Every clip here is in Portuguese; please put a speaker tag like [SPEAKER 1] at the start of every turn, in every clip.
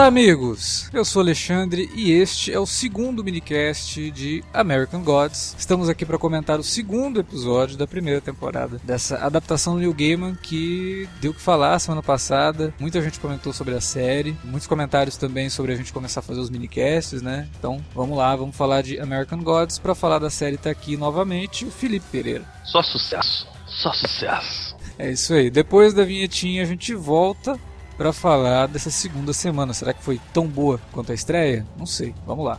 [SPEAKER 1] Olá, amigos! Eu sou Alexandre e este é o segundo minicast de American Gods. Estamos aqui para comentar o segundo episódio da primeira temporada dessa adaptação do Neil Gaiman que deu o que falar semana passada. Muita gente comentou sobre a série, muitos comentários também sobre a gente começar a fazer os minicasts, né? Então vamos lá, vamos falar de American Gods. Para falar da série, tá aqui novamente o Felipe Pereira.
[SPEAKER 2] Só sucesso, só sucesso.
[SPEAKER 1] É isso aí. Depois da vinhetinha a gente volta para falar dessa segunda semana. Será que foi tão boa quanto a estreia? Não sei. Vamos lá.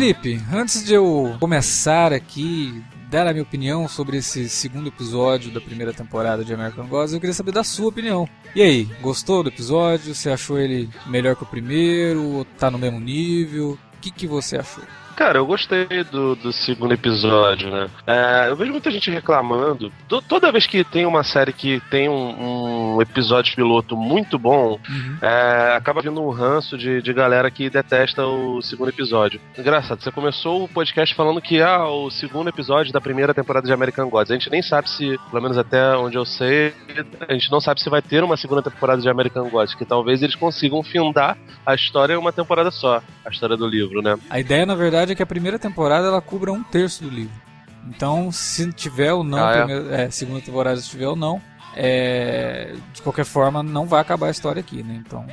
[SPEAKER 1] Felipe, antes de eu começar aqui dar a minha opinião sobre esse segundo episódio da primeira temporada de American Gods, eu queria saber da sua opinião. E aí, gostou do episódio? Você achou ele melhor que o primeiro? Tá no mesmo nível? O que, que você achou?
[SPEAKER 2] Cara, eu gostei do, do segundo episódio, né? É, eu vejo muita gente reclamando. Do, toda vez que tem uma série que tem um, um episódio piloto muito bom, uhum. é, acaba vindo um ranço de, de galera que detesta o segundo episódio. Engraçado, você começou o podcast falando que ah, o segundo episódio da primeira temporada de American Gods. A gente nem sabe se, pelo menos até onde eu sei, a gente não sabe se vai ter uma segunda temporada de American Gods, que talvez eles consigam findar a história em uma temporada só, a história do livro, né?
[SPEAKER 1] A ideia, na verdade, verdade é que a primeira temporada ela cubra um terço do livro. Então, se tiver ou não, ah, é? primeira, é, segunda temporada se tiver ou não, é, de qualquer forma, não vai acabar a história aqui, né? Então.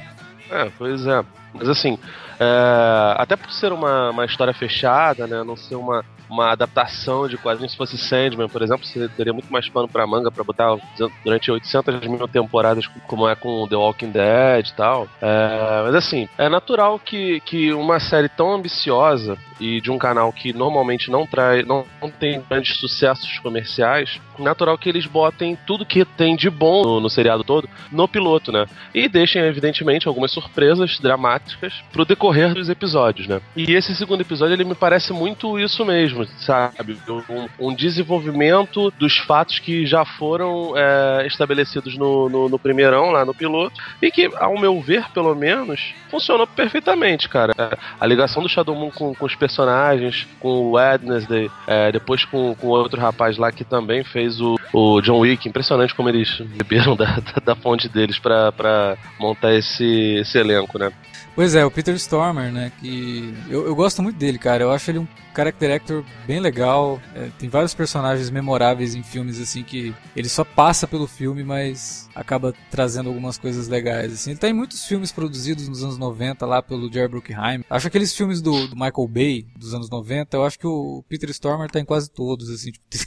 [SPEAKER 2] É, pois é. Mas assim, é, até por ser uma, uma história fechada, né? Não ser uma, uma adaptação de quadrinhos. Se fosse Sandman, por exemplo, você teria muito mais pano pra manga para botar durante 800 mil temporadas, como é com The Walking Dead e tal. É, mas assim, é natural que, que uma série tão ambiciosa e de um canal que normalmente não traz, não, não tem grandes sucessos comerciais, natural que eles botem tudo que tem de bom no, no seriado todo no piloto, né? E deixem, evidentemente, algumas surpresas dramáticas pro decorrer dos episódios, né? E esse segundo episódio, ele me parece muito isso mesmo sabe? Um, um desenvolvimento dos fatos que já foram é, estabelecidos no, no, no, primeirão, lá no piloto, e que, ao meu ver, pelo menos, funcionou perfeitamente, cara. A ligação do Shadow Moon com, com os personagens, com o Wednesday, é, depois com, com outro rapaz lá que também fez o, o John Wick, impressionante como eles beberam da, da, da fonte deles para montar esse, esse elenco, né?
[SPEAKER 1] Pois é, o Peter Stormer, né? Que eu, eu gosto muito dele, cara. Eu acho ele um character actor bem legal. É, tem vários personagens memoráveis em filmes, assim, que ele só passa pelo filme, mas acaba trazendo algumas coisas legais, assim. Ele tá em muitos filmes produzidos nos anos 90 lá pelo Jerry Bruckheimer. Acho aqueles filmes do, do, Michael Bay, dos anos 90, eu acho que o Peter Stormer tá em quase todos, assim. Tipo,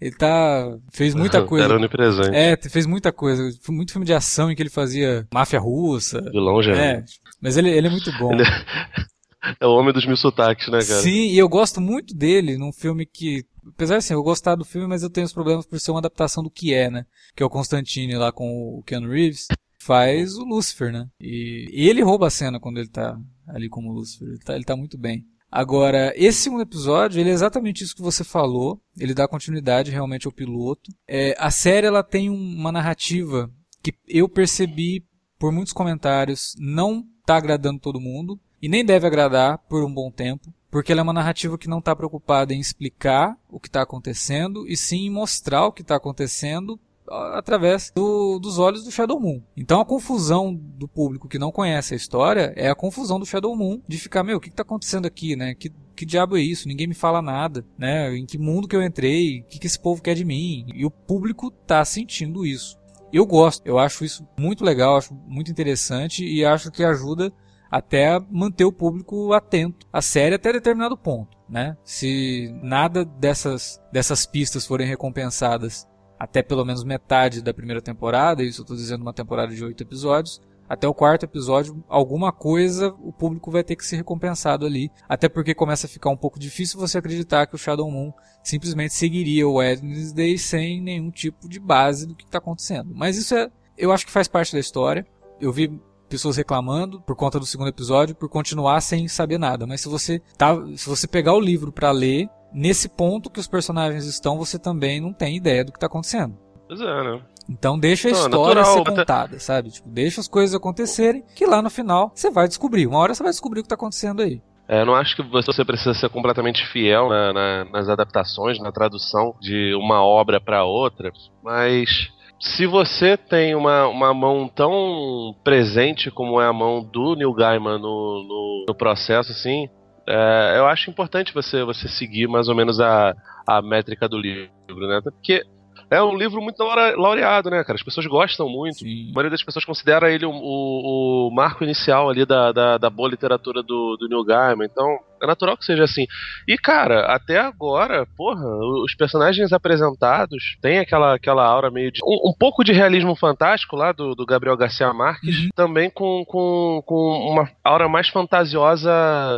[SPEAKER 1] ele tá... fez muita coisa.
[SPEAKER 2] Era onipresente.
[SPEAKER 1] É, fez muita coisa. Muito filme de ação em que ele fazia máfia russa.
[SPEAKER 2] Vilão já.
[SPEAKER 1] É, mas ele, ele é muito bom. Ele
[SPEAKER 2] é o homem dos mil sotaques, né, cara?
[SPEAKER 1] Sim, e eu gosto muito dele num filme que. Apesar assim, eu gostar do filme, mas eu tenho os problemas por ser uma adaptação do que é, né? Que é o Constantine lá com o Keanu Reeves. Faz o Lucifer, né? E, e ele rouba a cena quando ele tá ali como Lucifer. Ele tá, ele tá muito bem. Agora, esse segundo episódio, ele é exatamente isso que você falou. Ele dá continuidade realmente ao piloto. É, a série ela tem uma narrativa que eu percebi por muitos comentários não tá agradando todo mundo e nem deve agradar por um bom tempo, porque ela é uma narrativa que não está preocupada em explicar o que está acontecendo e sim em mostrar o que está acontecendo através do, dos olhos do Shadow Moon. Então a confusão do público que não conhece a história é a confusão do Shadow Moon de ficar, meu, o que está acontecendo aqui, né? Que, que diabo é isso? Ninguém me fala nada, né? Em que mundo que eu entrei? O que, que esse povo quer de mim? E o público está sentindo isso. Eu gosto, eu acho isso muito legal, acho muito interessante e acho que ajuda até manter o público atento à série até determinado ponto, né? Se nada dessas, dessas pistas forem recompensadas até pelo menos metade da primeira temporada, isso eu estou dizendo uma temporada de oito episódios, até o quarto episódio, alguma coisa o público vai ter que ser recompensado ali. Até porque começa a ficar um pouco difícil você acreditar que o Shadow Moon simplesmente seguiria o Wednesday sem nenhum tipo de base do que está acontecendo. Mas isso é, eu acho que faz parte da história. Eu vi pessoas reclamando por conta do segundo episódio por continuar sem saber nada. Mas se você tá, se você pegar o livro para ler, nesse ponto que os personagens estão, você também não tem ideia do que está acontecendo.
[SPEAKER 2] Pois é, né?
[SPEAKER 1] Então deixa a não, história natural, ser contada, sabe? Tipo, deixa as coisas acontecerem, que lá no final você vai descobrir. Uma hora você vai descobrir o que está acontecendo aí.
[SPEAKER 2] É, eu não acho que você precisa ser completamente fiel na, na, nas adaptações, na tradução de uma obra para outra, mas se você tem uma, uma mão tão presente como é a mão do Neil Gaiman no, no, no processo, assim, é, eu acho importante você, você seguir mais ou menos a, a métrica do livro, né? Porque é um livro muito laureado, né, cara? As pessoas gostam muito. Sim. A maioria das pessoas considera ele o, o, o marco inicial ali da, da, da, boa literatura do, do Neil Gaiman. Então, é natural que seja assim. E, cara, até agora, porra, os personagens apresentados têm aquela, aquela aura meio de. Um, um pouco de realismo fantástico lá do, do Gabriel Garcia Marques, uhum. também com, com, com uma aura mais fantasiosa,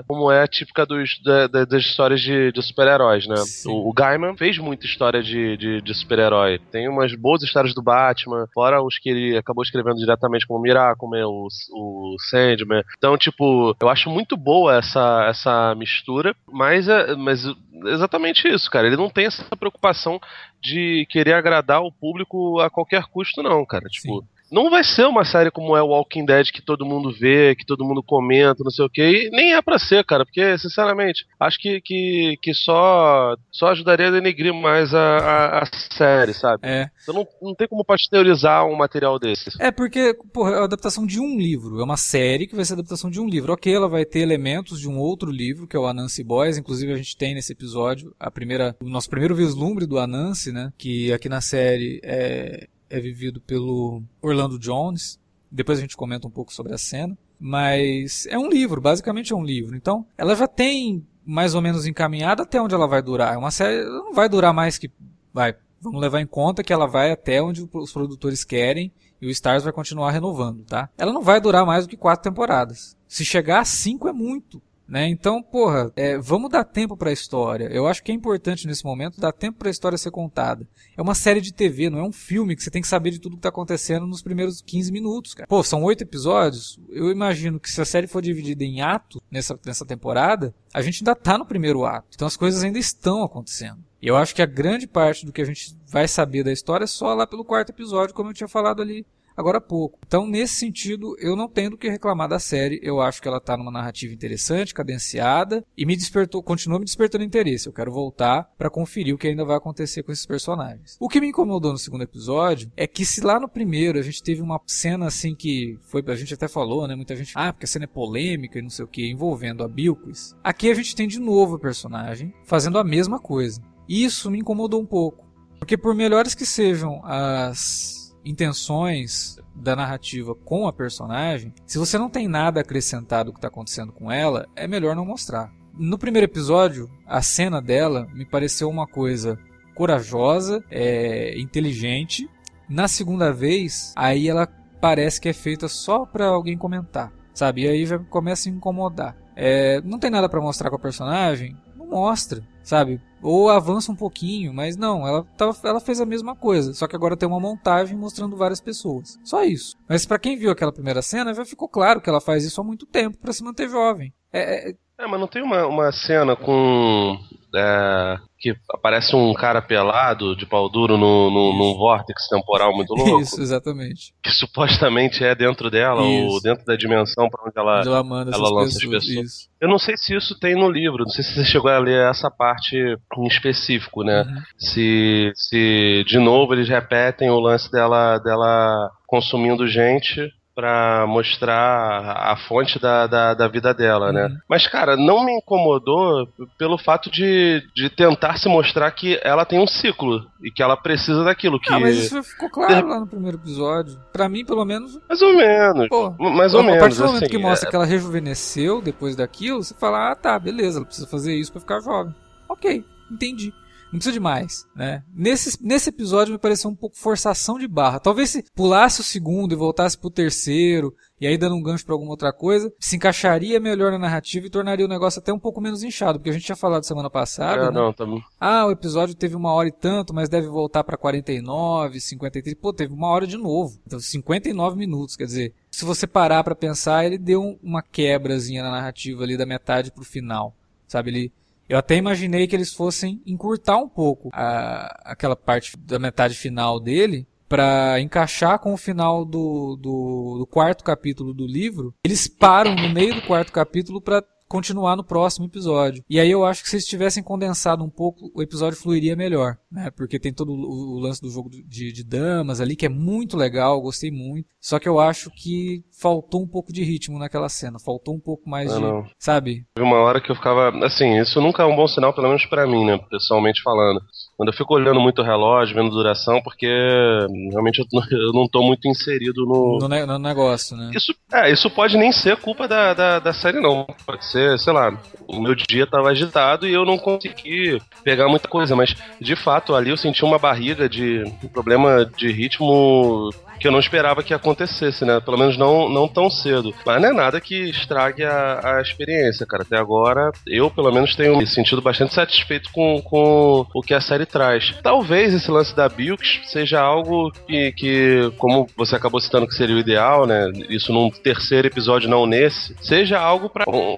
[SPEAKER 2] como é a típica dos, da, da, das histórias de, de super-heróis, né? O, o, Gaiman fez muita história de, de, de super-herói. Tem umas boas histórias do Batman, fora os que ele acabou escrevendo diretamente, como o Miracle, o, o Sandman. Então, tipo, eu acho muito boa essa. essa mistura, mas, é, mas exatamente isso, cara. Ele não tem essa preocupação de querer agradar o público a qualquer custo, não, cara. Tipo, Sim não vai ser uma série como é Walking Dead que todo mundo vê, que todo mundo comenta, não sei o que, e nem é pra ser, cara, porque, sinceramente, acho que, que, que só, só ajudaria a denegrir mais a, a, a série, sabe?
[SPEAKER 1] É.
[SPEAKER 2] Então não, não tem como pasteurizar um material desse.
[SPEAKER 1] É, porque, porra, é a adaptação de um livro, é uma série que vai ser a adaptação de um livro. Ok, ela vai ter elementos de um outro livro, que é o Anansi Boys, inclusive a gente tem nesse episódio a primeira, o nosso primeiro vislumbre do Anansi, né, que aqui na série é é vivido pelo Orlando Jones. Depois a gente comenta um pouco sobre a cena. Mas é um livro, basicamente é um livro. Então, ela já tem mais ou menos encaminhada até onde ela vai durar. É uma série, não vai durar mais que. Vai, vamos levar em conta que ela vai até onde os produtores querem e o Stars vai continuar renovando, tá? Ela não vai durar mais do que quatro temporadas. Se chegar a cinco é muito. Né? Então, porra, é, vamos dar tempo para a história. Eu acho que é importante nesse momento dar tempo para a história ser contada. É uma série de TV, não é um filme que você tem que saber de tudo que tá acontecendo nos primeiros 15 minutos, cara. Pô, são oito episódios. Eu imagino que se a série for dividida em ato nessa, nessa temporada, a gente ainda tá no primeiro ato. Então as coisas ainda estão acontecendo. E eu acho que a grande parte do que a gente vai saber da história é só lá pelo quarto episódio, como eu tinha falado ali agora há pouco. Então, nesse sentido, eu não tenho do que reclamar da série. Eu acho que ela está numa narrativa interessante, cadenciada e me despertou, continua me despertando interesse. Eu quero voltar para conferir o que ainda vai acontecer com esses personagens. O que me incomodou no segundo episódio é que se lá no primeiro a gente teve uma cena assim que foi, a gente até falou, né, muita gente, ah, porque a cena é polêmica e não sei o que, envolvendo a Bilquis. Aqui a gente tem de novo a personagem fazendo a mesma coisa. Isso me incomodou um pouco. Porque por melhores que sejam as intenções da narrativa com a personagem, se você não tem nada acrescentado que está acontecendo com ela, é melhor não mostrar. No primeiro episódio, a cena dela me pareceu uma coisa corajosa, é, inteligente. Na segunda vez, aí ela parece que é feita só para alguém comentar, sabe? E aí já começa a incomodar. É, não tem nada para mostrar com a personagem, não mostra, sabe? Ou avança um pouquinho, mas não, ela, ela fez a mesma coisa, só que agora tem uma montagem mostrando várias pessoas. Só isso. Mas para quem viu aquela primeira cena, já ficou claro que ela faz isso há muito tempo para se manter jovem. É,
[SPEAKER 2] é, é, mas não tem uma, uma cena com é, que aparece um cara pelado de pau duro no, no, num vórtice temporal muito louco.
[SPEAKER 1] Isso, exatamente.
[SPEAKER 2] Que supostamente é dentro dela, isso. ou dentro da dimensão para onde ela, onde
[SPEAKER 1] ela, manda
[SPEAKER 2] ela
[SPEAKER 1] lança pessoas. as pessoas. Isso.
[SPEAKER 2] Eu não sei se isso tem no livro, não sei se você chegou a ler essa parte em específico, né? Uhum. Se, se de novo eles repetem o lance dela, dela consumindo gente para mostrar a fonte da, da, da vida dela, né? Uhum. Mas, cara, não me incomodou pelo fato de, de tentar se mostrar que ela tem um ciclo e que ela precisa daquilo. Que... Ah,
[SPEAKER 1] mas isso ficou claro lá no primeiro episódio. Pra mim, pelo menos.
[SPEAKER 2] Mais ou menos. Pô, mais ou a menos. A
[SPEAKER 1] partir do momento
[SPEAKER 2] assim,
[SPEAKER 1] que mostra é... que ela rejuvenesceu depois daquilo, você fala, ah, tá, beleza, ela precisa fazer isso para ficar jovem. Ok, entendi. Não precisa de mais, né? Nesse, nesse episódio me pareceu um pouco forçação de barra. Talvez se pulasse o segundo e voltasse pro terceiro, e aí dando um gancho para alguma outra coisa, se encaixaria melhor na narrativa e tornaria o negócio até um pouco menos inchado, porque a gente tinha falado semana passada. É, né?
[SPEAKER 2] não, também.
[SPEAKER 1] Ah, o episódio teve uma hora e tanto, mas deve voltar para 49, 53. Pô, teve uma hora de novo. Então, 59 minutos, quer dizer, se você parar para pensar, ele deu uma quebrazinha na narrativa ali da metade pro final. Sabe, ele eu até imaginei que eles fossem encurtar um pouco a, aquela parte da metade final dele para encaixar com o final do, do, do, quarto capítulo do livro. Eles param no meio do quarto capítulo para continuar no próximo episódio. E aí eu acho que se eles tivessem condensado um pouco, o episódio fluiria melhor, né? Porque tem todo o, o lance do jogo de, de, damas ali, que é muito legal, gostei muito. Só que eu acho que faltou um pouco de ritmo naquela cena, faltou um pouco mais não, de, não. sabe?
[SPEAKER 2] Uma hora que eu ficava, assim, isso nunca é um bom sinal, pelo menos para mim, né, pessoalmente falando. Quando eu fico olhando muito o relógio, vendo duração, porque realmente eu não tô muito inserido no...
[SPEAKER 1] No, ne no negócio, né?
[SPEAKER 2] Isso, é, isso pode nem ser culpa da, da, da série, não. Pode ser, sei lá, o meu dia tava agitado e eu não consegui pegar muita coisa, mas de fato ali eu senti uma barriga de um problema de ritmo que eu não esperava que acontecesse, né? Pelo menos não, não tão cedo. Mas não é nada que estrague a, a experiência, cara. Até agora, eu pelo menos tenho me sentido bastante satisfeito com, com o que a série traz. Talvez esse lance da Bilks seja algo que, que, como você acabou citando que seria o ideal, né? Isso num terceiro episódio, não nesse, seja algo para um,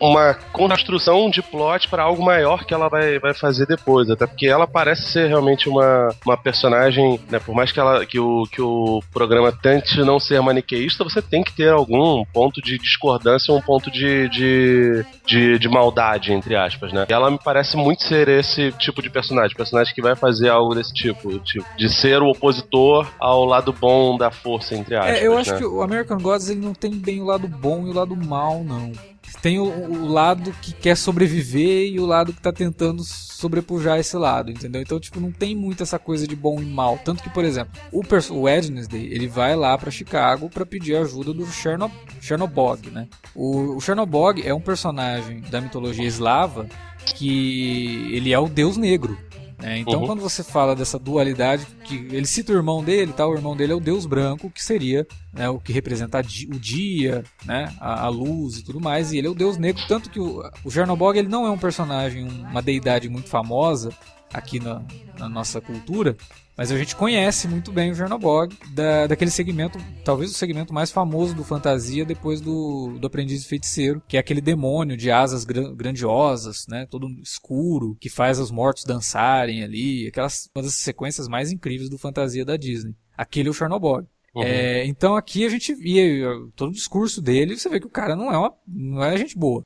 [SPEAKER 2] uma construção de plot para algo maior que ela vai, vai fazer depois. Até porque ela parece ser realmente uma, uma personagem, né? Por mais que, ela, que, o, que o o programa tente não ser maniqueísta, você tem que ter algum ponto de discordância, um ponto de, de, de, de maldade, entre aspas, né? E ela me parece muito ser esse tipo de personagem, personagem que vai fazer algo desse tipo, tipo de ser o opositor ao lado bom da força, entre aspas.
[SPEAKER 1] É, eu acho
[SPEAKER 2] né?
[SPEAKER 1] que o American Gods ele não tem bem o lado bom e o lado mal, não. Tem o, o, lado que quer sobreviver e o lado que tá tentando sobrepujar esse lado, entendeu? Então, tipo, não tem muito essa coisa de bom e mal. Tanto que, por exemplo, o, o Wednesday, ele vai lá para Chicago para pedir ajuda do Chernob Chernobog, né? O, o Chernobog é um personagem da mitologia eslava que ele é o deus negro, né? Então, uhum. quando você fala dessa dualidade, que ele cita o irmão dele, tá? o irmão dele é o Deus branco, que seria né, o que representa o dia, né, a, a, luz e tudo mais, e ele é o Deus negro, tanto que o, o Chernobog ele não é um personagem, uma deidade muito famosa aqui na, na nossa cultura, mas a gente conhece muito bem o Jernobog, da, daquele segmento, talvez o segmento mais famoso do fantasia depois do, do Aprendiz Feiticeiro, que é aquele demônio de asas grandiosas, né, todo escuro, que faz os mortos dançarem ali, aquelas uma das sequências mais incríveis do fantasia da Disney. Aquele é o Chernobog. Uhum. É, então aqui a gente via todo o discurso dele, você vê que o cara não é uma, não é gente boa.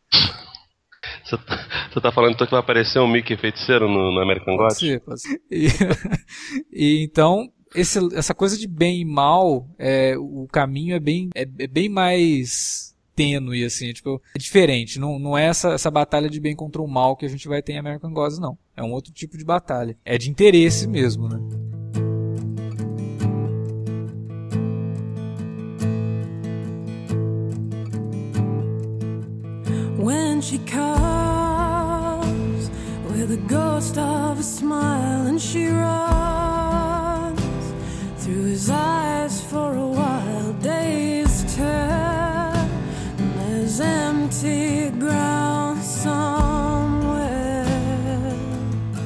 [SPEAKER 2] Você tá, tá falando então que vai aparecer um Mickey feiticeiro no, no American God?
[SPEAKER 1] Pode ser, pode ser. E, e então, esse, essa coisa de bem e mal, é, o caminho é bem, é, é bem mais tênue, assim, é, tipo, é diferente. Não, não é essa, essa batalha de bem contra o mal que a gente vai ter em American Gods, não. É um outro tipo de batalha. É de interesse mesmo, né? When she comes ghost of a smile and she runs through his eyes for a while. Days turn, there's empty ground somewhere.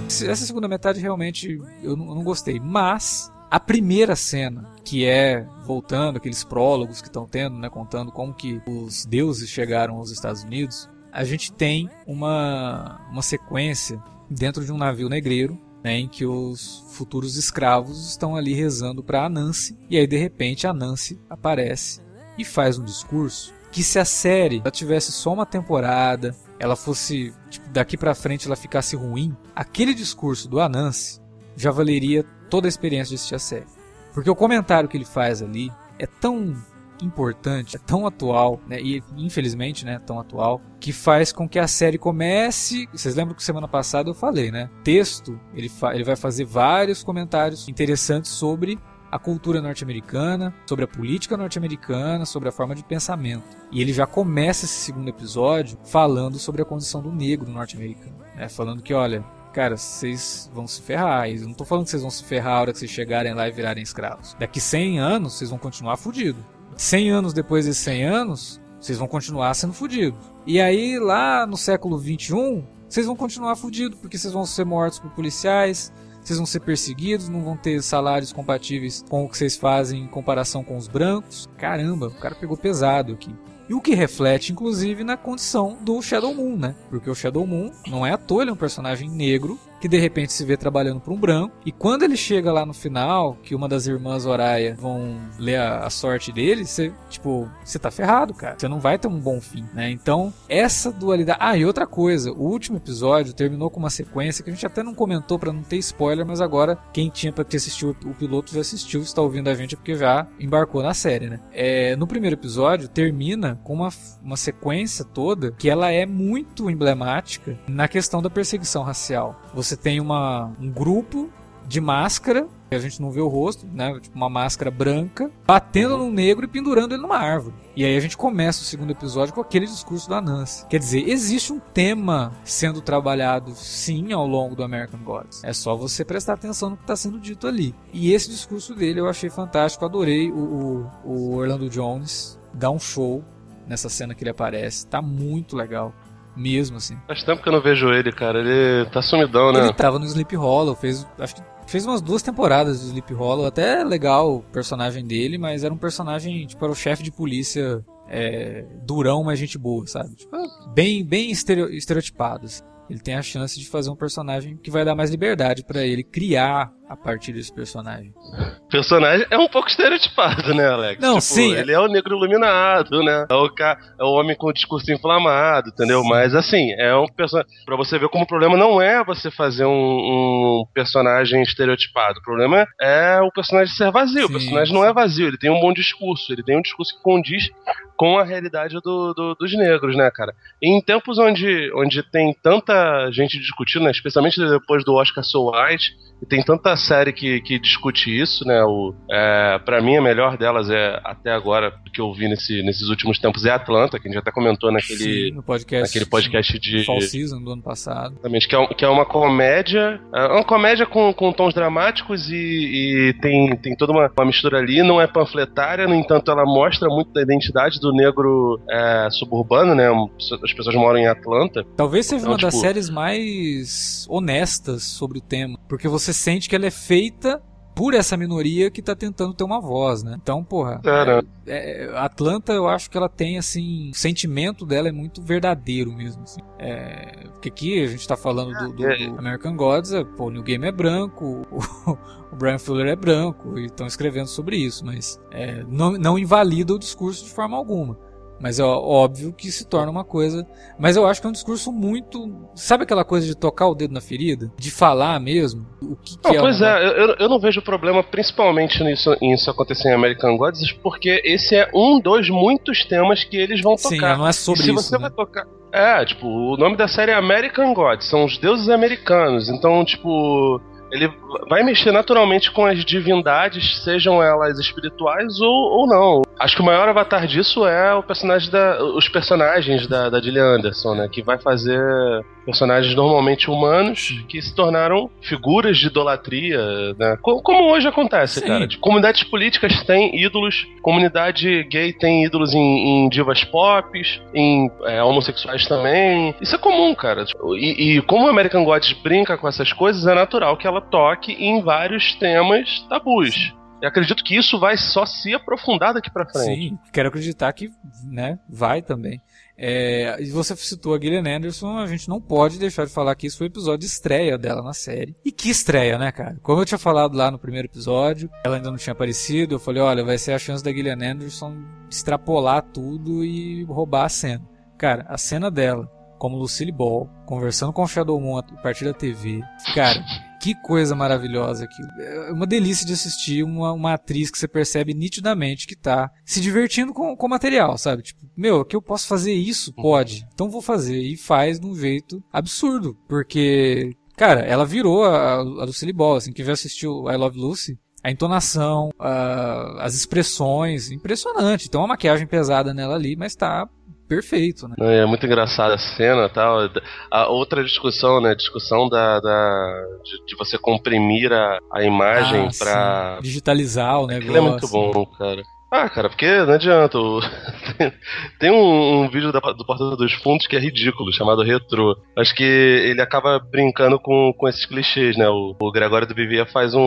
[SPEAKER 1] Essa segunda metade realmente eu não, eu não gostei, mas a primeira cena, que é voltando aqueles prólogos que estão tendo, né, contando como que os deuses chegaram aos Estados Unidos, a gente tem uma, uma sequência dentro de um navio negreiro, né, em que os futuros escravos estão ali rezando para Anansi, e aí de repente a Nancy aparece e faz um discurso que se a série tivesse só uma temporada, ela fosse tipo, daqui para frente ela ficasse ruim, aquele discurso do Anansi já valeria toda a experiência de assistir a série. Porque o comentário que ele faz ali é tão importante, é tão atual, né, e infelizmente, né, tão atual, que faz com que a série comece. Vocês lembram que semana passada eu falei, né? Texto, ele, ele vai fazer vários comentários interessantes sobre a cultura norte-americana, sobre a política norte-americana, sobre a forma de pensamento. E ele já começa esse segundo episódio falando sobre a condição do negro norte-americano. Né? Falando que, olha, cara, vocês vão se ferrar. Eu não tô falando que vocês vão se ferrar a hora que vocês chegarem lá e virarem escravos. Daqui 100 anos, vocês vão continuar fudidos. 100 anos depois desses 100 anos, vocês vão continuar sendo fudidos. E aí, lá no século 21, vocês vão continuar fudidos, porque vocês vão ser mortos por policiais, vocês vão ser perseguidos, não vão ter salários compatíveis com o que vocês fazem em comparação com os brancos. Caramba, o cara pegou pesado aqui. E o que reflete, inclusive, na condição do Shadow Moon, né? Porque o Shadow Moon não é à toa, ele é um personagem negro que de repente se vê trabalhando para um branco. E quando ele chega lá no final, que uma das irmãs Oraya vão ler a, a sorte dele, você, tipo, você tá ferrado, cara. Você não vai ter um bom fim, né? Então, essa dualidade. Ah, e outra coisa, o último episódio terminou com uma sequência que a gente até não comentou para não ter spoiler, mas agora quem tinha para ter assistido o piloto já assistiu, está ouvindo a gente porque já embarcou na série, né? É, no primeiro episódio termina com uma, uma sequência toda que ela é muito emblemática na questão da perseguição racial. Você você tem uma, um grupo de máscara, a gente não vê o rosto, né? Tipo uma máscara branca, batendo no negro e pendurando ele numa árvore. E aí a gente começa o segundo episódio com aquele discurso da Nancy. Quer dizer, existe um tema sendo trabalhado sim ao longo do American Gods. É só você prestar atenção no que está sendo dito ali. E esse discurso dele eu achei fantástico, adorei o, o, o Orlando Jones dar um show nessa cena que ele aparece. Tá muito legal mesmo, assim.
[SPEAKER 2] Faz tempo que eu não vejo ele, cara. Ele tá sumidão, né?
[SPEAKER 1] Ele tava no Sleep Hollow, fez. Acho que fez umas duas temporadas do Sleep Hollow. Até legal o personagem dele, mas era um personagem, tipo, era o chefe de polícia é, durão, mas gente boa, sabe? Tipo, bem, bem estereotipado. Assim. Ele tem a chance de fazer um personagem que vai dar mais liberdade para ele criar a partir desse personagem.
[SPEAKER 2] O personagem é um pouco estereotipado, né, Alex?
[SPEAKER 1] Não, tipo, sim.
[SPEAKER 2] Ele é o negro iluminado, né? É o, ca... é o homem com o discurso inflamado, entendeu? Sim. Mas assim, é um personagem. Pra você ver como o problema não é você fazer um, um personagem estereotipado. O problema é o personagem ser vazio. Sim, o personagem não é vazio, ele tem um bom discurso. Ele tem um discurso que condiz com a realidade do, do, dos negros, né, cara? Em tempos onde, onde tem tanta gente discutindo, né, especialmente depois do Oscar So White, e tem tanta série que, que discute isso, né? O, é, para mim, a melhor delas é, até agora, que eu vi nesse, nesses últimos tempos, é Atlanta, que a gente até comentou naquele,
[SPEAKER 1] sim, no podcast,
[SPEAKER 2] naquele podcast de.
[SPEAKER 1] Fall Season do ano passado.
[SPEAKER 2] Exatamente, que é, que é uma comédia. É uma comédia com, com tons dramáticos e, e tem, tem toda uma, uma, mistura ali. Não é panfletária, no entanto, ela mostra muito da identidade do negro é, suburbano, né? As pessoas moram em Atlanta.
[SPEAKER 1] Talvez seja então, uma tipo... das séries mais honestas sobre o tema, porque você sente que ela é feita por essa minoria que tá tentando ter uma voz, né? Então, porra, é, é, Atlanta eu acho que ela tem, assim, o sentimento dela é muito verdadeiro mesmo, assim. É, porque aqui a gente tá falando do, do, é. do American Gods, é, pô, o New Game é branco, o, o Brian Fuller é branco, e estão escrevendo sobre isso, mas é, não, não invalida o discurso de forma alguma. Mas é óbvio que se torna uma coisa. Mas eu acho que é um discurso muito. Sabe aquela coisa de tocar o dedo na ferida? De falar mesmo? O que, que
[SPEAKER 2] não, é Pois uma... é, eu, eu não vejo problema principalmente nisso, nisso acontecer em American Gods, porque esse é um dos muitos temas que eles vão tocar.
[SPEAKER 1] Sim, não é sobre
[SPEAKER 2] se
[SPEAKER 1] isso.
[SPEAKER 2] Se você
[SPEAKER 1] né?
[SPEAKER 2] vai tocar. É, tipo, o nome da série é American Gods, são os deuses americanos. Então, tipo ele vai mexer naturalmente com as divindades, sejam elas espirituais ou, ou não. Acho que o maior avatar disso é o personagem da, os personagens da, da Gillian Anderson, né? Que vai fazer personagens normalmente humanos que se tornaram figuras de idolatria, né? Como, hoje acontece, Sim. cara. De comunidades políticas têm ídolos, comunidade gay tem ídolos em, em divas pop, em é, homossexuais também. Isso é comum, cara. E, e como o American Gods brinca com essas coisas, é natural que ela toque em vários temas tabus. Acredito que isso vai só se aprofundar daqui para frente.
[SPEAKER 1] Sim, quero acreditar que né, vai também. É, e você citou a Gillian Anderson, a gente não pode deixar de falar que isso foi o episódio de estreia dela na série. E que estreia, né, cara? Como eu tinha falado lá no primeiro episódio, ela ainda não tinha aparecido, eu falei, olha, vai ser a chance da Gillian Anderson extrapolar tudo e roubar a cena. Cara, a cena dela, como Lucille Ball, conversando com o Shadow Moon a partir da TV, cara, Que coisa maravilhosa aquilo. É uma delícia de assistir uma, uma atriz que você percebe nitidamente que tá se divertindo com o material, sabe? Tipo, meu, que eu posso fazer isso? Uhum. Pode. Então vou fazer. E faz de um jeito absurdo. Porque, cara, ela virou a, a Lucille Ball, assim, quem já assistiu I Love Lucy, a entonação, a, as expressões, impressionante. Tem uma maquiagem pesada nela ali, mas tá perfeito, né?
[SPEAKER 2] É muito engraçada a cena tal. A outra discussão, né? Discussão da, da de, de você comprimir a, a imagem ah, para
[SPEAKER 1] digitalizar o negócio.
[SPEAKER 2] Aquilo é muito bom, cara. Ah, cara, porque não adianta. Tem um, um vídeo da, do Porta dos Fundos que é ridículo, chamado Retro. Acho que ele acaba brincando com, com esses clichês, né? O, o Gregório do Vivier faz um,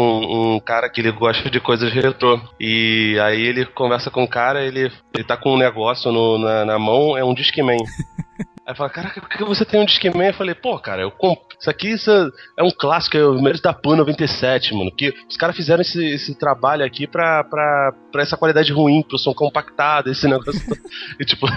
[SPEAKER 2] um, cara que ele gosta de coisas retrô. E aí ele conversa com o cara, ele, ele tá com um negócio no, na, na mão, é um Discman. Aí fala, caraca, por que você tem um Discman? Eu falei, pô, cara, eu comp... isso aqui isso é um clássico, é o Mérito da PAN 97, mano. Que os caras fizeram esse, esse trabalho aqui pra, pra, pra essa qualidade ruim, pro som compactado, esse negócio. e tipo,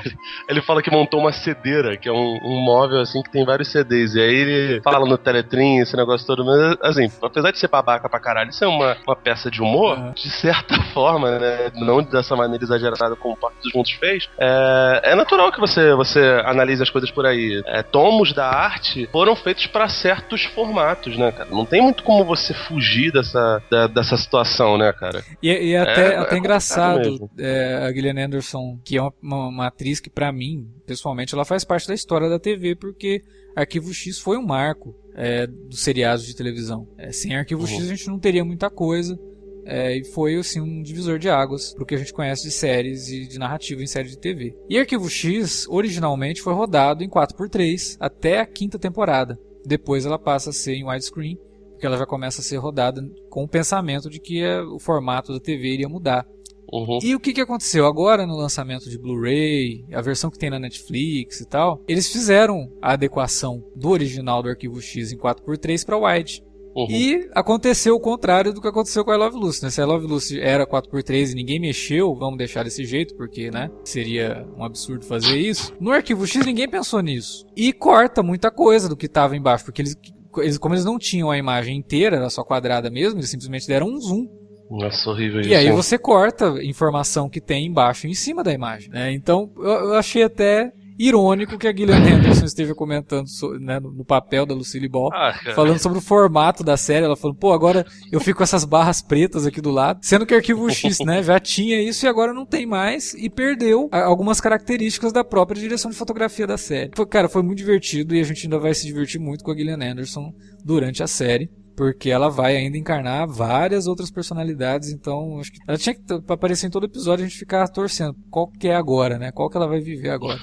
[SPEAKER 2] ele fala que montou uma cedeira, que é um, um móvel assim que tem vários CDs. E aí ele fala no Teletrim, esse negócio todo. Mas assim, apesar de ser babaca pra caralho, isso é uma, uma peça de humor, uhum. de certa forma, né? Não dessa maneira exagerada como o Parque dos Juntos fez. É, é natural que você, você analise as coisas por aí. É, tomos da arte foram feitos para certos formatos, né, cara? Não tem muito como você fugir dessa, da, dessa situação, né, cara?
[SPEAKER 1] E, e até, é, até é engraçado, é, a Gillian Anderson, que é uma, uma, uma atriz que para mim, pessoalmente, ela faz parte da história da TV, porque Arquivo X foi um marco é, dos seriados de televisão. É, sem Arquivo uhum. X a gente não teria muita coisa. É, e foi assim um divisor de águas pro que a gente conhece de séries e de narrativa em série de TV. E Arquivo X originalmente foi rodado em 4x3 até a quinta temporada. Depois ela passa a ser em widescreen, porque ela já começa a ser rodada com o pensamento de que é, o formato da TV iria mudar. Uhum. E o que, que aconteceu agora no lançamento de Blu-ray, a versão que tem na Netflix e tal? Eles fizeram a adequação do original do Arquivo X em 4x3 para wide. Uhum. E aconteceu o contrário do que aconteceu com a I Love Lucy, né? Se a I Love Lucy era 4x3 e ninguém mexeu, vamos deixar desse jeito, porque, né? Seria um absurdo fazer isso. No arquivo X ninguém pensou nisso. E corta muita coisa do que estava embaixo, porque eles, eles, como eles não tinham a imagem inteira, era só quadrada mesmo, eles simplesmente deram um zoom.
[SPEAKER 2] Nossa, horrível
[SPEAKER 1] isso. E aí você corta informação que tem embaixo e em cima da imagem, né? Então, eu, eu achei até irônico que a Gillian Anderson esteja comentando né, no papel da Lucille Ball, ah, falando sobre o formato da série. Ela falando, pô, agora eu fico com essas barras pretas aqui do lado, sendo que Arquivo X, né, já tinha isso e agora não tem mais e perdeu algumas características da própria direção de fotografia da série. Foi, cara, foi muito divertido e a gente ainda vai se divertir muito com a Gillian Anderson durante a série porque ela vai ainda encarnar várias outras personalidades, então acho que ela tinha que aparecer em todo episódio a gente ficar torcendo qual que é agora, né? Qual que ela vai viver agora.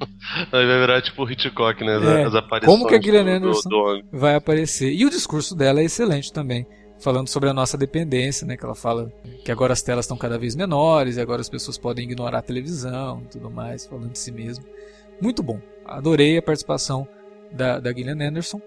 [SPEAKER 2] vai virar tipo Hitchcock, né? É, As aparições
[SPEAKER 1] como que a Gillian Anderson do, do... vai aparecer. E o discurso dela é excelente também. Falando sobre a nossa dependência, né? Que ela fala que agora as telas estão cada vez menores e agora as pessoas podem ignorar a televisão e tudo mais, falando de si mesmo. Muito bom. Adorei a participação da, da Gillian Anderson.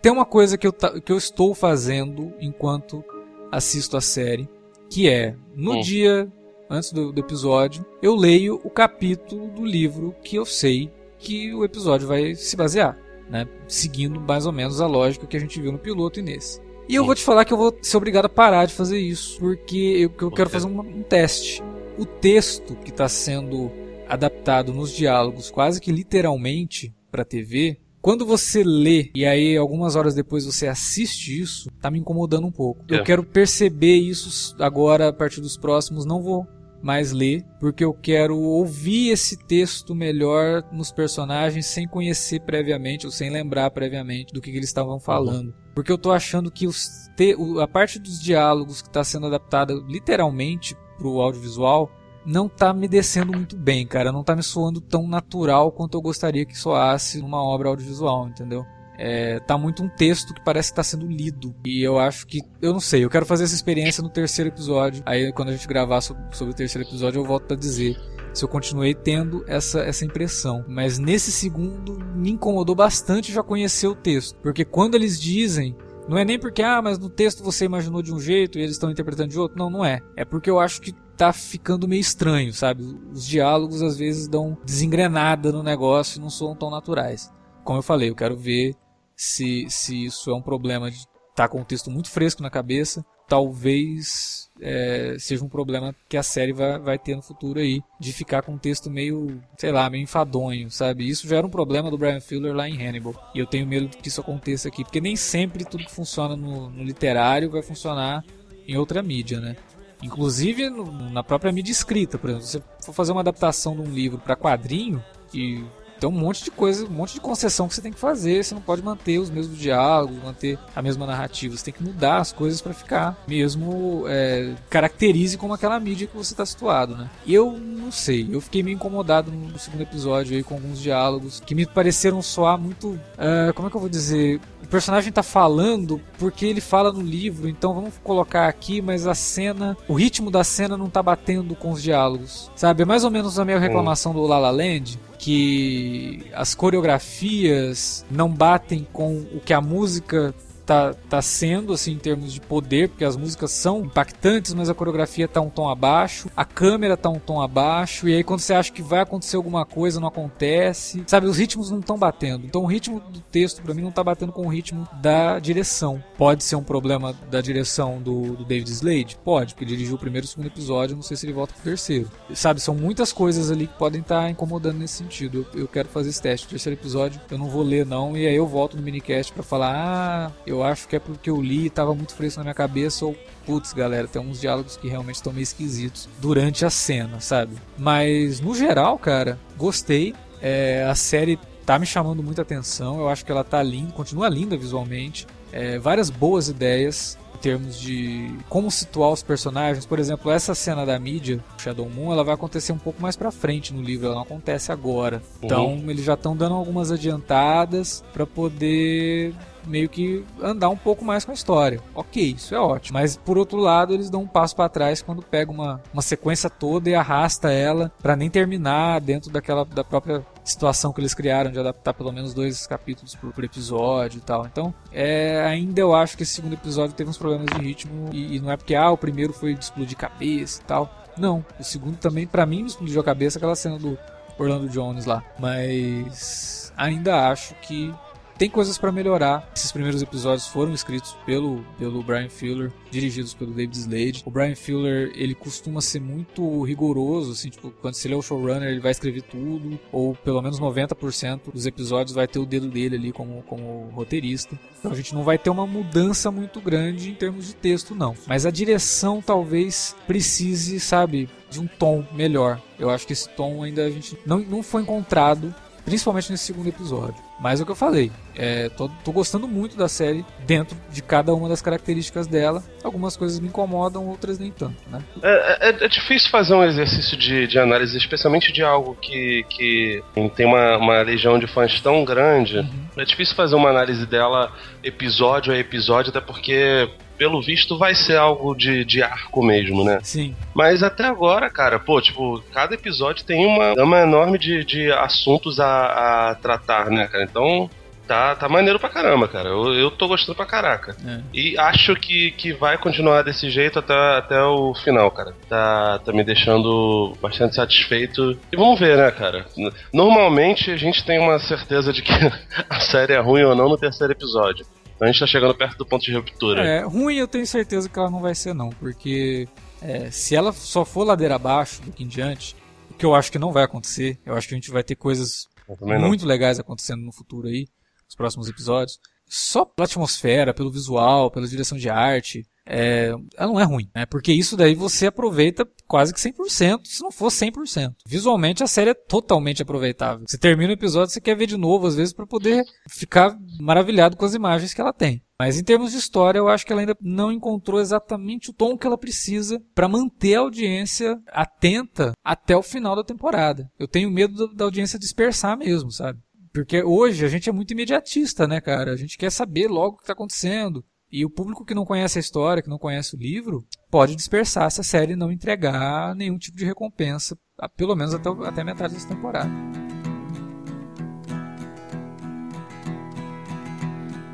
[SPEAKER 1] Tem uma coisa que eu, que eu estou fazendo enquanto assisto a série, que é, no hum. dia antes do, do, episódio, eu leio o capítulo do livro que eu sei que o episódio vai se basear, né? Seguindo mais ou menos a lógica que a gente viu no piloto e nesse. E eu hum. vou te falar que eu vou ser obrigado a parar de fazer isso, porque eu, eu quero fazer um, um teste. O texto que está sendo adaptado nos diálogos, quase que literalmente para TV, quando você lê e aí algumas horas depois você assiste isso, tá me incomodando um pouco. É. Eu quero perceber isso agora a partir dos próximos, não vou mais ler, porque eu quero ouvir esse texto melhor nos personagens sem conhecer previamente ou sem lembrar previamente do que, que eles estavam falando. Uhum. Porque eu tô achando que os te... a parte dos diálogos que está sendo adaptada literalmente pro audiovisual não tá me descendo muito bem, cara. Não tá me soando tão natural quanto eu gostaria que soasse numa obra audiovisual, entendeu? É, tá muito um texto que parece que tá sendo lido. E eu acho que. Eu não sei, eu quero fazer essa experiência no terceiro episódio. Aí quando a gente gravar sobre, sobre o terceiro episódio, eu volto a dizer se eu continuei tendo essa, essa impressão. Mas nesse segundo me incomodou bastante já conhecer o texto. Porque quando eles dizem. Não é nem porque, ah, mas no texto você imaginou de um jeito e eles estão interpretando de outro. Não, não é. É porque eu acho que tá ficando meio estranho, sabe? Os diálogos às vezes dão desengrenada no negócio e não são tão naturais. Como eu falei, eu quero ver se, se isso é um problema de tá com o texto muito fresco na cabeça, talvez é, seja um problema que a série vai, vai ter no futuro aí, de ficar com um texto meio, sei lá, meio enfadonho, sabe? Isso já era um problema do Brian Fuller lá em Hannibal. E eu tenho medo que isso aconteça aqui, porque nem sempre tudo que funciona no, no literário vai funcionar em outra mídia, né? Inclusive no, na própria mídia escrita, por exemplo, se você for fazer uma adaptação de um livro para quadrinho, e tem um monte de coisa, um monte de concessão que você tem que fazer. Você não pode manter os mesmos diálogos, manter a mesma narrativa. Você tem que mudar as coisas para ficar mesmo é, caracterize como aquela mídia que você está situado, né? Eu não sei, eu fiquei meio incomodado no segundo episódio aí com alguns diálogos que me pareceram soar muito, uh, como é que eu vou dizer? O personagem tá falando porque ele fala no livro, então vamos colocar aqui, mas a cena, o ritmo da cena não tá batendo com os diálogos. Sabe? É mais ou menos a minha reclamação do La La Land, que as coreografias não batem com o que a música tá, tá sendo, assim, em termos de poder, porque as músicas são impactantes, mas a coreografia tá um tom abaixo, a câmera tá um tom abaixo, e aí quando você acha que vai acontecer alguma coisa, não acontece. Sabe, os ritmos não estão batendo. Então o ritmo do texto, para mim, não tá batendo com o ritmo da direção. Pode ser um problema da direção do, do David Slade? Pode, porque dirigiu o primeiro e o segundo episódio, não sei se ele volta pro terceiro. Sabe, são muitas coisas ali que podem estar tá incomodando nesse sentido. Eu, eu, quero fazer esse teste. O terceiro episódio eu não vou ler, não, e aí eu volto no minicast para falar, ah, eu eu acho que é porque eu li e tava muito fresco na minha cabeça, ou putz, galera, tem uns diálogos que realmente estão meio esquisitos durante a cena, sabe? Mas no geral, cara, gostei. É, a série tá me chamando muita atenção. Eu acho que ela tá linda, continua linda visualmente. É, várias boas ideias em termos de como situar os personagens. Por exemplo, essa cena da mídia, Shadow Moon, ela vai acontecer um pouco mais pra frente no livro, ela não acontece agora. Então, uhum. eles já estão dando algumas adiantadas para poder meio que andar um pouco mais com a história. Ok, isso é ótimo. Mas por outro lado, eles dão um passo para trás quando pega uma, uma sequência toda e arrasta ela para nem terminar dentro daquela da própria situação que eles criaram de adaptar pelo menos dois capítulos por, por episódio e tal. Então, é, ainda eu acho que esse segundo episódio teve uns problemas de ritmo e, e não é porque ah, o primeiro foi de explodir cabeça e tal. Não, o segundo também para mim me explodiu a cabeça aquela cena do Orlando Jones lá, mas ainda acho que tem coisas para melhorar. Esses primeiros episódios foram escritos pelo, pelo Brian Fuller, dirigidos pelo David Slade. O Brian Fuller, ele costuma ser muito rigoroso, assim, tipo, quando ele é o showrunner, ele vai escrever tudo, ou pelo menos 90% dos episódios vai ter o dedo dele ali como, como roteirista. Então a gente não vai ter uma mudança muito grande em termos de texto, não. Mas a direção talvez precise, sabe, de um tom melhor. Eu acho que esse tom ainda a gente não, não foi encontrado principalmente nesse segundo episódio. Mas é o que eu falei, é, tô, tô, gostando muito da série dentro de cada uma das características dela. Algumas coisas me incomodam, outras nem tanto, né?
[SPEAKER 2] É, é, é difícil fazer um exercício de, de, análise, especialmente de algo que, que tem uma, uma legião de fãs tão grande. Uhum. É difícil fazer uma análise dela episódio a episódio, até porque pelo visto, vai ser algo de, de arco mesmo, né?
[SPEAKER 1] Sim.
[SPEAKER 2] Mas até agora, cara, pô, tipo, cada episódio tem uma gama enorme de, de assuntos a, a tratar, né, cara? Então, tá, tá maneiro pra caramba, cara. Eu, eu tô gostando pra caraca. É. E acho que, que vai continuar desse jeito até, até o final, cara. Tá, tá me deixando bastante satisfeito. E vamos ver, né, cara? Normalmente a gente tem uma certeza de que a série é ruim ou não no terceiro episódio. Então a gente tá chegando perto do ponto de ruptura.
[SPEAKER 1] É, ruim eu tenho certeza que ela não vai ser, não, porque é, se ela só for ladeira abaixo daqui em diante, o que eu acho que não vai acontecer, eu acho que a gente vai ter coisas muito legais acontecendo no futuro aí, nos próximos episódios. Só pela atmosfera, pelo visual, pela direção de arte, é, ela não é ruim, né? Porque isso daí você aproveita quase que 100%, se não for 100%. Visualmente a série é totalmente aproveitável. Você termina o episódio, você quer ver de novo às vezes para poder ficar maravilhado com as imagens que ela tem. Mas em termos de história, eu acho que ela ainda não encontrou exatamente o tom que ela precisa para manter a audiência atenta até o final da temporada. Eu tenho medo da audiência dispersar mesmo, sabe? Porque hoje a gente é muito imediatista, né, cara? A gente quer saber logo o que está acontecendo. E o público que não conhece a história, que não conhece o livro, pode dispersar se a série não entregar nenhum tipo de recompensa, pelo menos até, até metade dessa temporada.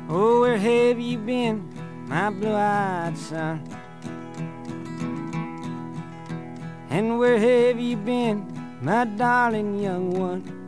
[SPEAKER 1] Oh, where have you been, my blue-eyed son? And where have you been, my darling young one?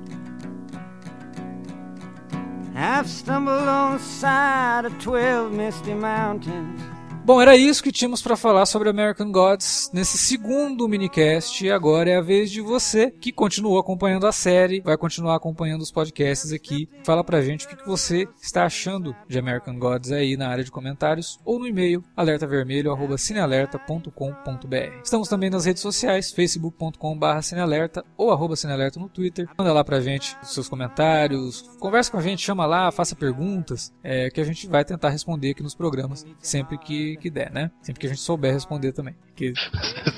[SPEAKER 1] I've stumbled on the side of 12 misty mountains. Bom, era isso que tínhamos para falar sobre American Gods nesse segundo minicast. E agora é a vez de você que continuou acompanhando a série, vai continuar acompanhando os podcasts aqui. Fala pra gente o que você está achando de American Gods aí na área de comentários ou no e-mail alertavermelho@cinealerta.com.br. Estamos também nas redes sociais, facebook.com/cinealerta ou arroba cinealerta no Twitter. Manda lá pra gente os seus comentários, conversa com a gente, chama lá, faça perguntas, é, que a gente vai tentar responder aqui nos programas sempre que que, der, né? Sempre que a gente souber responder também.
[SPEAKER 2] Se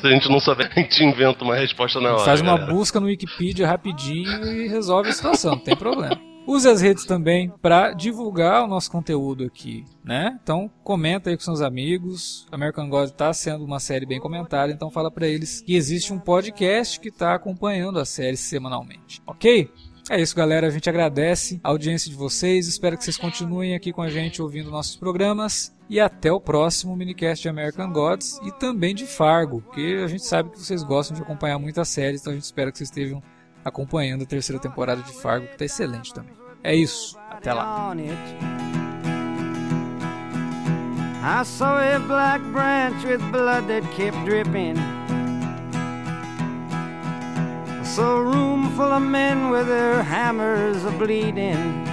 [SPEAKER 2] a gente não souber, a gente inventa uma resposta na hora.
[SPEAKER 1] Faz uma galera. busca no Wikipedia rapidinho e resolve a situação, não tem problema. Use as redes também para divulgar o nosso conteúdo aqui, né? Então comenta aí com seus amigos. American God está sendo uma série bem comentada, então fala para eles que existe um podcast que está acompanhando a série semanalmente, ok? É isso, galera. A gente agradece a audiência de vocês. Espero que vocês continuem aqui com a gente ouvindo nossos programas. E até o próximo minicast de American Gods e também de Fargo, porque a gente sabe que vocês gostam de acompanhar muitas séries, então a gente espera que vocês estejam acompanhando a terceira temporada de Fargo, que está excelente também. É isso. Até lá. I saw a black branch with blood that kept dripping. A room full of men with their hammers a bleeding.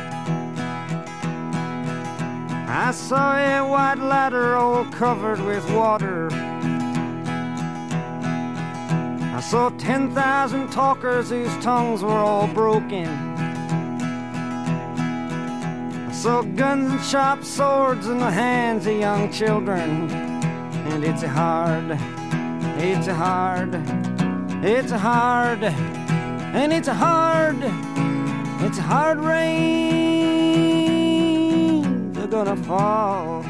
[SPEAKER 1] I saw a white ladder all covered with water. I saw 10,000 talkers whose tongues were all broken. I saw guns and sharp swords in the hands of young children. And it's hard, it's hard, it's hard, and it's a hard, it's a hard rain. They're gonna fall.